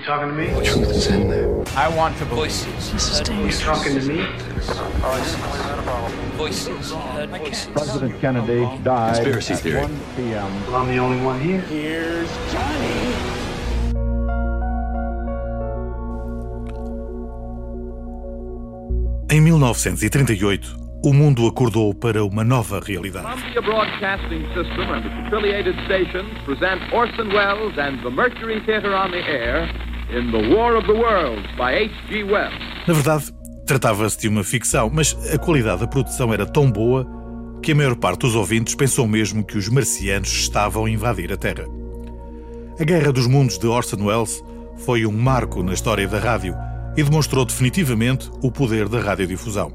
You talking to me? The truth is in there. I want to voices. This is You dangerous. talking to me? Voices. President Kennedy died Conspiracy at theory. 1 p.m. Well, I'm the only one here. Em 1938, o mundo acordou para uma nova realidade. Columbia Broadcasting System and its affiliated stations present Orson Welles and the Mercury Theatre on the Air in The War of the Worlds by H.G. Wells. Na verdade, tratava-se de uma ficção, mas a qualidade da produção era tão boa que a maior parte dos ouvintes pensou mesmo que os marcianos estavam a invadir a Terra. A Guerra dos Mundos de Orson Welles foi um marco na história da rádio e demonstrou definitivamente o poder da radiodifusão.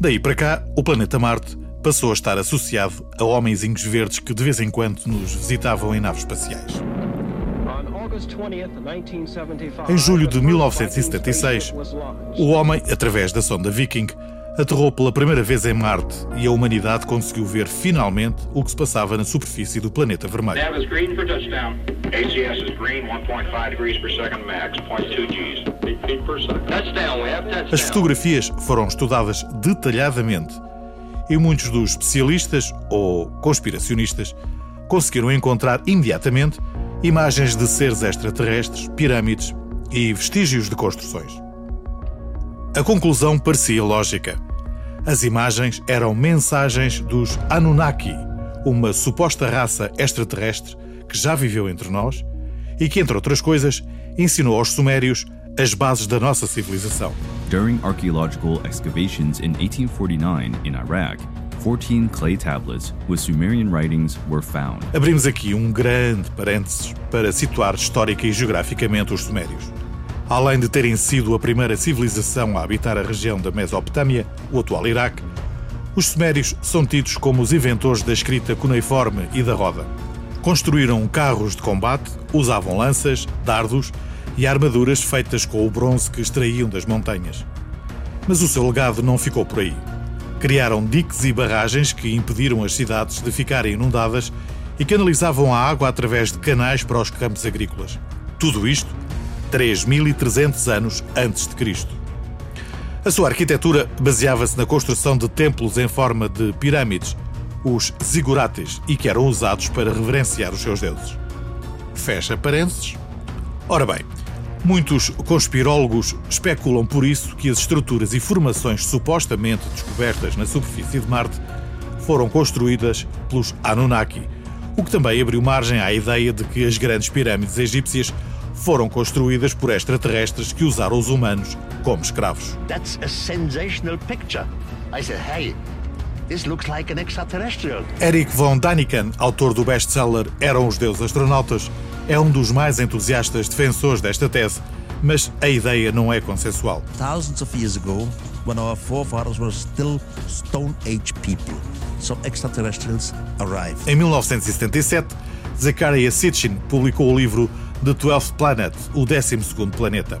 Daí para cá, o planeta Marte passou a estar associado a homenzinhos verdes que de vez em quando nos visitavam em naves espaciais. Em julho de 1976, o homem, através da sonda Viking, aterrou pela primeira vez em Marte e a humanidade conseguiu ver finalmente o que se passava na superfície do planeta vermelho. Nav is green for touchdown. ACS is green, 1.5 degrees per second max, 0.2 Gs. 8 feet per second. Touchdown, we have touchdown. As fotografias foram estudadas detalhadamente e muitos dos especialistas ou conspiracionistas conseguiram encontrar imediatamente imagens de seres extraterrestres, pirâmides e vestígios de construções. A conclusão parecia lógica. As imagens eram mensagens dos Anunnaki, uma suposta raça extraterrestre que já viveu entre nós e que, entre outras coisas, ensinou aos Sumérios as bases da nossa civilização. During archaeological excavations in 1849 in Iraq, 14 clay tablets with Sumerian writings were found. Abrimos aqui um grande parênteses para situar histórica e geograficamente os Sumérios. Além de terem sido a primeira civilização a habitar a região da Mesopotâmia, o atual Iraque, os Sumérios são tidos como os inventores da escrita cuneiforme e da roda. Construíram carros de combate, usavam lanças, dardos e armaduras feitas com o bronze que extraíam das montanhas. Mas o seu legado não ficou por aí. Criaram diques e barragens que impediram as cidades de ficarem inundadas e canalizavam a água através de canais para os campos agrícolas. Tudo isto 3.300 anos antes de Cristo. A sua arquitetura baseava-se na construção de templos em forma de pirâmides, os zigurates, e que eram usados para reverenciar os seus deuses. Fecha parênteses. Ora bem, muitos conspirólogos especulam por isso que as estruturas e formações supostamente descobertas na superfície de Marte foram construídas pelos Anunnaki, o que também abriu margem à ideia de que as grandes pirâmides egípcias foram construídas por extraterrestres que usaram os humanos como escravos. That's a sensational picture. I said, hey, this looks like an extraterrestrial. Eric von Daniken, autor do best-seller Eram os Deuses Astronautas, é um dos mais entusiastas defensores desta tese, mas a ideia não é consensual. Thousands of years ago, when our forefathers were still Stone Age people, some extraterrestrials arrived. Em 1977, Zechariah Sitchin publicou o livro The Twelfth Planet, o 12º planeta.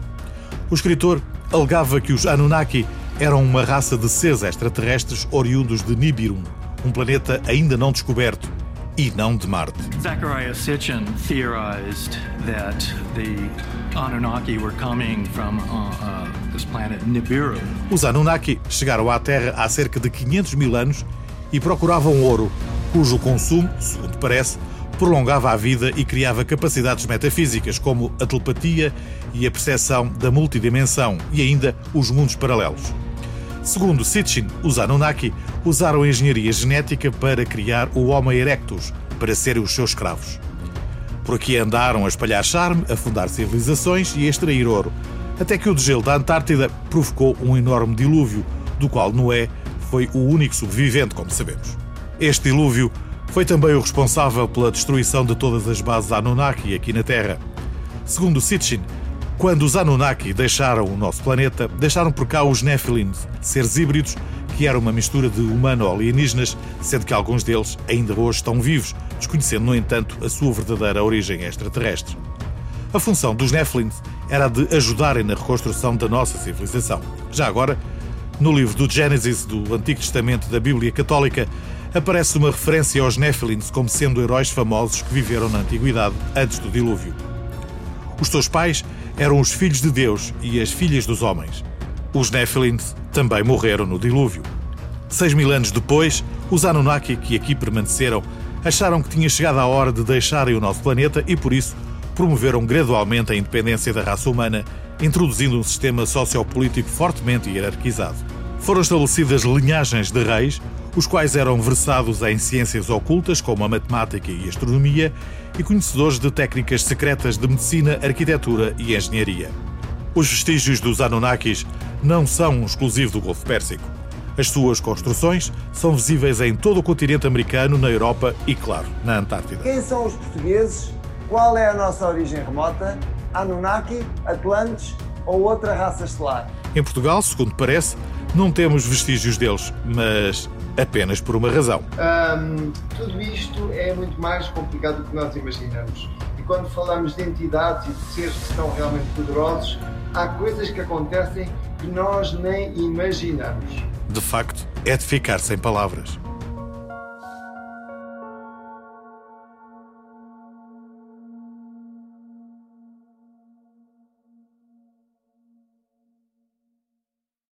O escritor alegava que os Anunnaki eram uma raça de seres extraterrestres oriundos de Nibiru, um planeta ainda não descoberto e não de Marte. Zechariah Sitchin theorized that the Anunnaki were coming from uh, uh, this planet Nibiru. Os Anunnaki chegaram à Terra há cerca de 500 mil anos e procuravam ouro, cujo consumo, segundo parece, prolongava a vida e criava capacidades metafísicas como a telepatia e a percepção da multidimensão e ainda os mundos paralelos. Segundo Sitchin, os Anunnaki usaram a engenharia genética para criar o Homo erectus, para serem os seus escravos. Por aqui andaram a espalhar charme, a fundar civilizações e a extrair ouro, até que o degelo da Antártida provocou um enorme dilúvio, do qual Noé foi o único sobrevivente, como sabemos. Este dilúvio foi também o responsável pela destruição de todas as bases Anunnaki aqui na Terra. Segundo Sitchin, quando os Anunnaki deixaram o nosso planeta, deixaram por cá os Nephilim, seres híbridos que eram uma mistura de humano-alienígenas, sendo que alguns deles ainda hoje estão vivos, desconhecendo, no entanto, a sua verdadeira origem extraterrestre. A função dos Nephilim era a de ajudarem na reconstrução da nossa civilização. Já agora, no livro do Gênesis do Antigo Testamento da Bíblia Católica, aparece uma referência aos Nephilim como sendo heróis famosos que viveram na Antiguidade antes do dilúvio. Os seus pais eram os filhos de Deus e as filhas dos homens. Os Nephilims também morreram no dilúvio. Seis mil anos depois, os Anunnaki que aqui permaneceram acharam que tinha chegado a hora de deixarem o nosso planeta e, por isso, promoveram gradualmente a independência da raça humana, introduzindo um sistema sociopolítico fortemente hierarquizado. Foram estabelecidas linhagens de reis, os quais eram versados em ciências ocultas como a matemática e a astronomia e conhecedores de técnicas secretas de medicina, arquitetura e engenharia. Os vestígios dos Anunnakis não são um exclusivo do Golfo Pérsico. As suas construções são visíveis em todo o continente americano, na Europa e, claro, na Antártida. Quem são os portugueses? Qual é a nossa origem remota? Anunnaki, Atlantes ou outra raça estelar? Em Portugal, segundo parece, não temos vestígios deles, mas apenas por uma razão. Tudo isto é muito mais complicado do que nós imaginamos. E quando falamos de entidades e de seres que são realmente poderosos, há coisas que acontecem que nós nem imaginamos. De facto, é de ficar sem palavras.